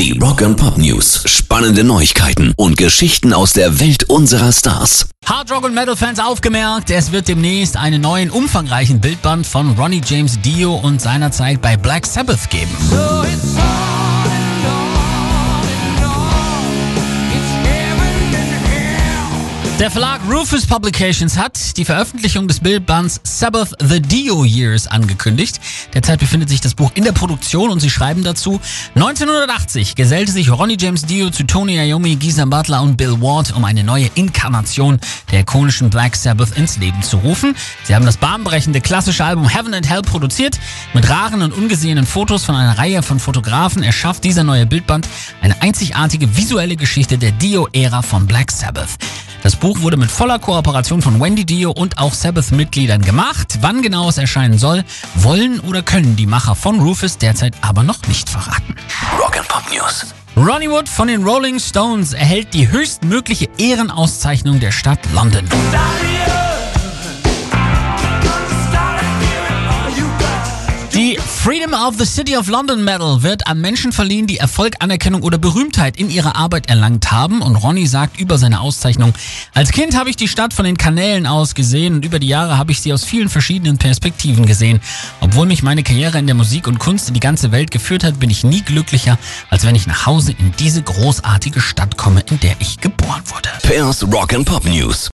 Die Rock and Pop News. Spannende Neuigkeiten und Geschichten aus der Welt unserer Stars. Hard Rock und Metal Fans aufgemerkt, es wird demnächst einen neuen umfangreichen Bildband von Ronnie James Dio und seinerzeit bei Black Sabbath geben. Der Verlag Rufus Publications hat die Veröffentlichung des Bildbands Sabbath The Dio Years angekündigt. Derzeit befindet sich das Buch in der Produktion und sie schreiben dazu, 1980 gesellte sich Ronnie James Dio zu Tony Iommi, Giza Butler und Bill Ward, um eine neue Inkarnation der ikonischen Black Sabbath ins Leben zu rufen. Sie haben das bahnbrechende klassische Album Heaven and Hell produziert. Mit raren und ungesehenen Fotos von einer Reihe von Fotografen erschafft dieser neue Bildband eine einzigartige visuelle Geschichte der Dio-Ära von Black Sabbath. Das Buch wurde mit voller Kooperation von Wendy Dio und auch Sabbath-Mitgliedern gemacht. Wann genau es erscheinen soll, wollen oder können die Macher von Rufus derzeit aber noch nicht verraten. Rock and Pop News. Ronnie Wood von den Rolling Stones erhält die höchstmögliche Ehrenauszeichnung der Stadt London. Die Freedom of the City of London Medal wird an Menschen verliehen, die Erfolg, Anerkennung oder Berühmtheit in ihrer Arbeit erlangt haben. Und Ronnie sagt über seine Auszeichnung, als Kind habe ich die Stadt von den Kanälen aus gesehen und über die Jahre habe ich sie aus vielen verschiedenen Perspektiven gesehen. Obwohl mich meine Karriere in der Musik und Kunst in die ganze Welt geführt hat, bin ich nie glücklicher, als wenn ich nach Hause in diese großartige Stadt komme, in der ich geboren wurde. Pairs Rock and Pop News.